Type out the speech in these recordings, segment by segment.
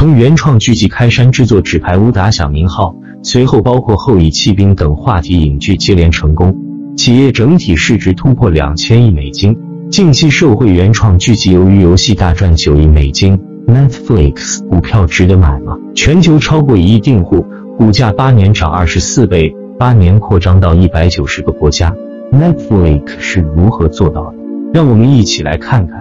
从原创剧集开山之作《纸牌屋》打响名号，随后包括《后翼弃兵》等话题影剧接连成功，企业整体市值突破两千亿美金。近期受惠原创剧集《鱿鱼游戏》大赚九亿美金，Netflix 股票值得买吗？全球超过一亿订户，股价八年涨二十四倍，八年扩张到一百九十个国家，Netflix 是如何做到的？让我们一起来看看。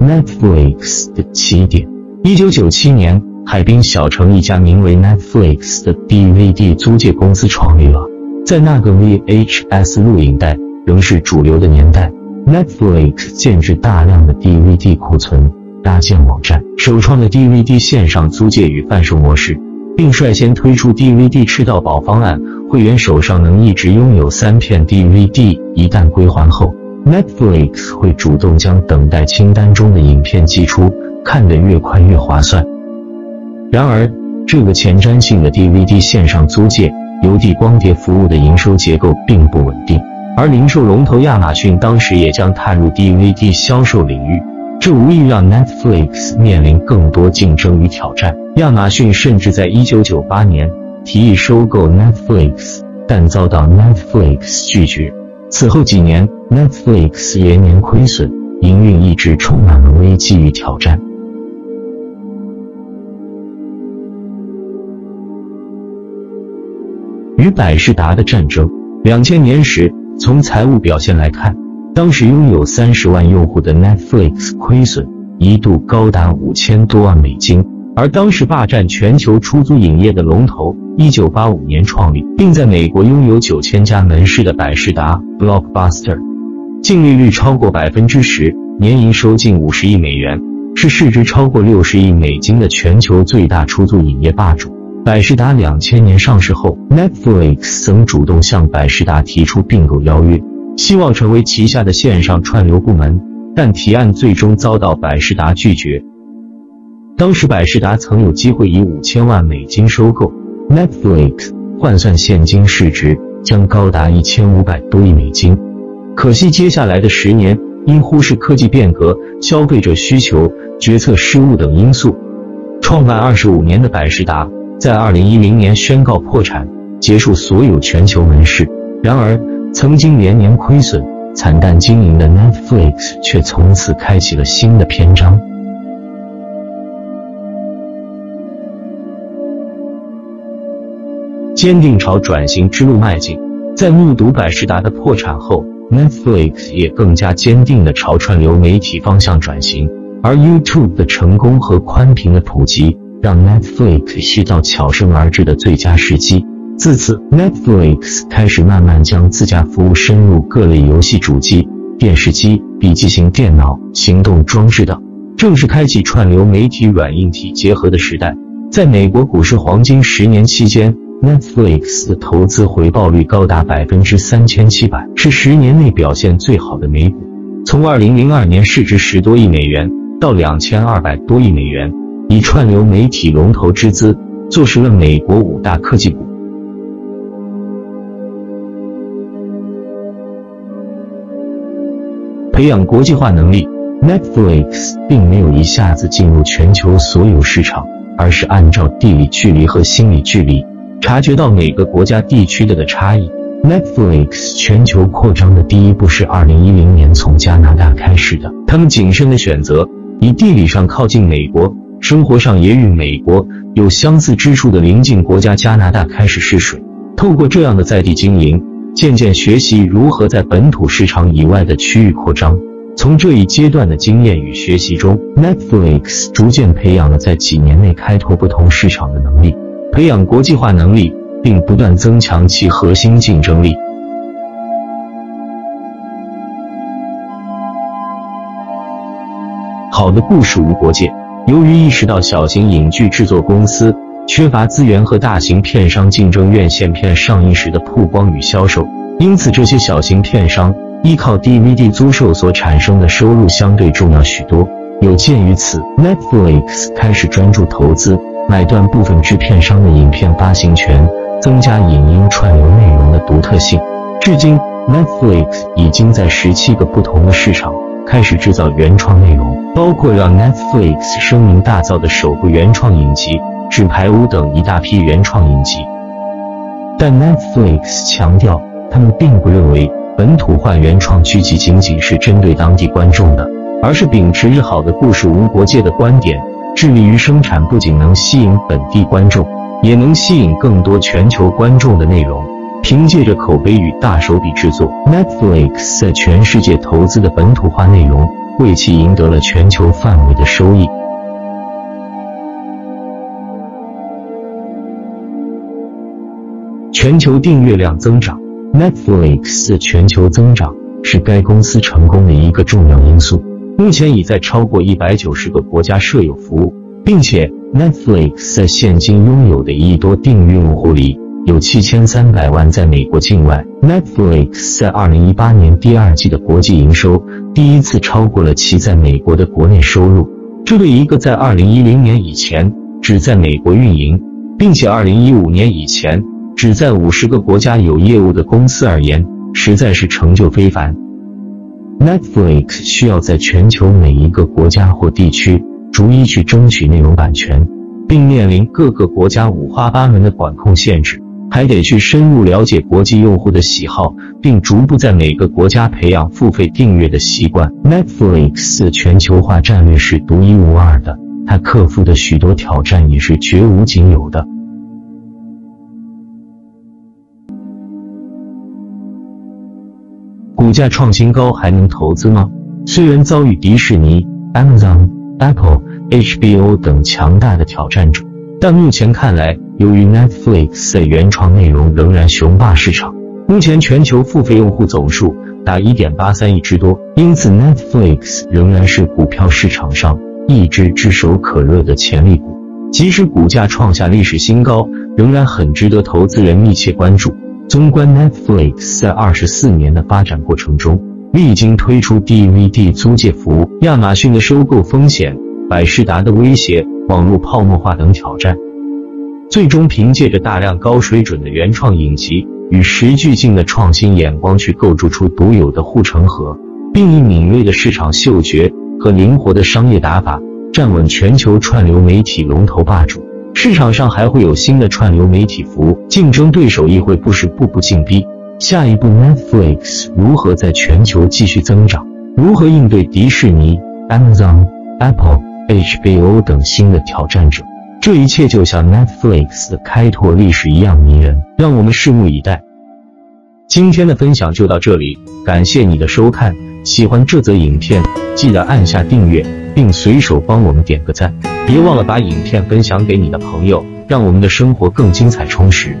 Netflix 的起点，一九九七年。海滨小城一家名为 Netflix 的 DVD 租借公司创立了。在那个 VHS 录影带仍是主流的年代，Netflix 建置大量的 DVD 库存，搭建网站，首创的 DVD 线上租借与贩售模式，并率先推出 DVD 吃到饱方案，会员手上能一直拥有三片 DVD，一旦归还后，Netflix 会主动将等待清单中的影片寄出，看得越快越划算。然而，这个前瞻性的 DVD 线上租借、邮递光碟服务的营收结构并不稳定，而零售龙头亚马逊当时也将踏入 DVD 销售领域，这无疑让 Netflix 面临更多竞争与挑战。亚马逊甚至在1998年提议收购 Netflix，但遭到 Netflix 拒绝。此后几年，Netflix 连年亏损，营运一直充满了危机与挑战。与百事达的战争。两千年时，从财务表现来看，当时拥有三十万用户的 Netflix 亏损一度高达五千多万美金。而当时霸占全球出租影业的龙头，一九八五年创立并在美国拥有九千家门市的百事达 （Blockbuster），净利率超过百分之十，年营收近五十亿美元，是市值超过六十亿美金的全球最大出租影业霸主。百事达两千年上市后，Netflix 曾主动向百事达提出并购邀约，希望成为旗下的线上串流部门，但提案最终遭到百事达拒绝。当时百事达曾有机会以五千万美金收购 Netflix，换算现金市值将高达一千五百多亿美金。可惜接下来的十年，因忽视科技变革、消费者需求、决策失误等因素，创办二十五年的百事达。在二零一零年宣告破产，结束所有全球门市。然而，曾经连年亏损、惨淡经营的 Netflix 却从此开启了新的篇章，坚定朝转型之路迈进。在目睹百事达的破产后，Netflix 也更加坚定地朝串流媒体方向转型。而 YouTube 的成功和宽屏的普及。让 Netflix 遇到悄生而至的最佳时机。自此，Netflix 开始慢慢将自家服务深入各类游戏主机、电视机、笔记型电脑、行动装置等，正式开启串流媒体软硬体结合的时代。在美国股市黄金十年期间，Netflix 的投资回报率高达百分之三千七百，是十年内表现最好的美股。从二零零二年市值十多亿美元到两千二百多亿美元。以串流媒体龙头之姿，坐实了美国五大科技股。培养国际化能力，Netflix 并没有一下子进入全球所有市场，而是按照地理距离和心理距离，察觉到每个国家地区的的差异。Netflix 全球扩张的第一步是二零一零年从加拿大开始的，他们谨慎的选择以地理上靠近美国。生活上也与美国有相似之处的邻近国家加拿大开始试水，透过这样的在地经营，渐渐学习如何在本土市场以外的区域扩张。从这一阶段的经验与学习中，Netflix 逐渐培养了在几年内开拓不同市场的能力，培养国际化能力，并不断增强其核心竞争力。好的故事无国界。由于意识到小型影剧制作公司缺乏资源和大型片商竞争院线片上映时的曝光与销售，因此这些小型片商依靠 DVD 租售所产生的收入相对重要许多。有鉴于此，Netflix 开始专注投资买断部分制片商的影片发行权，增加影音串流内容的独特性。至今 Netflix 已经在十七个不同的市场开始制造原创内容，包括让 Netflix 声名大噪的首部原创影集《纸牌屋》等一大批原创影集。但 Netflix 强调，他们并不认为本土化原创剧集仅仅是针对当地观众的，而是秉持日好的故事无国界的观点，致力于生产不仅能吸引本地观众，也能吸引更多全球观众的内容。凭借着口碑与大手笔制作，Netflix 在全世界投资的本土化内容，为其赢得了全球范围的收益。全球订阅量增长，Netflix 的全球增长是该公司成功的一个重要因素。目前已在超过一百九十个国家设有服务，并且 Netflix 在现今拥有的一亿多订阅用户里，有七千三百万在美国境外。Netflix 在二零一八年第二季的国际营收第一次超过了其在美国的国内收入，这对一个在二零一零年以前只在美国运营，并且二零一五年以前。只在五十个国家有业务的公司而言，实在是成就非凡。Netflix 需要在全球每一个国家或地区逐一去争取内容版权，并面临各个国家五花八门的管控限制，还得去深入了解国际用户的喜好，并逐步在每个国家培养付费订阅的习惯。Netflix 的全球化战略是独一无二的，它克服的许多挑战也是绝无仅有的。股价创新高还能投资吗？虽然遭遇迪士尼、Amazon、Apple、HBO 等强大的挑战者，但目前看来，由于 Netflix 的原创内容仍然雄霸市场，目前全球付费用户总数达1.83亿之多，因此 Netflix 仍然是股票市场上一只炙手可热的潜力股。即使股价创下历史新高，仍然很值得投资人密切关注。纵观 Netflix 在二十四年的发展过程中，历经推出 DVD 租借服务、亚马逊的收购风险、百事达的威胁、网络泡沫化等挑战，最终凭借着大量高水准的原创影集与时俱进的创新眼光，去构筑出独有的护城河，并以敏锐的市场嗅觉和灵活的商业打法，站稳全球串流媒体龙头霸主。市场上还会有新的串流媒体服务，竞争对手亦会不时步步紧逼。下一步，Netflix 如何在全球继续增长？如何应对迪士尼、Amazon、Apple、HBO 等新的挑战者？这一切就像 Netflix 的开拓历史一样迷人，让我们拭目以待。今天的分享就到这里，感谢你的收看。喜欢这则影片，记得按下订阅。并随手帮我们点个赞，别忘了把影片分享给你的朋友，让我们的生活更精彩充实。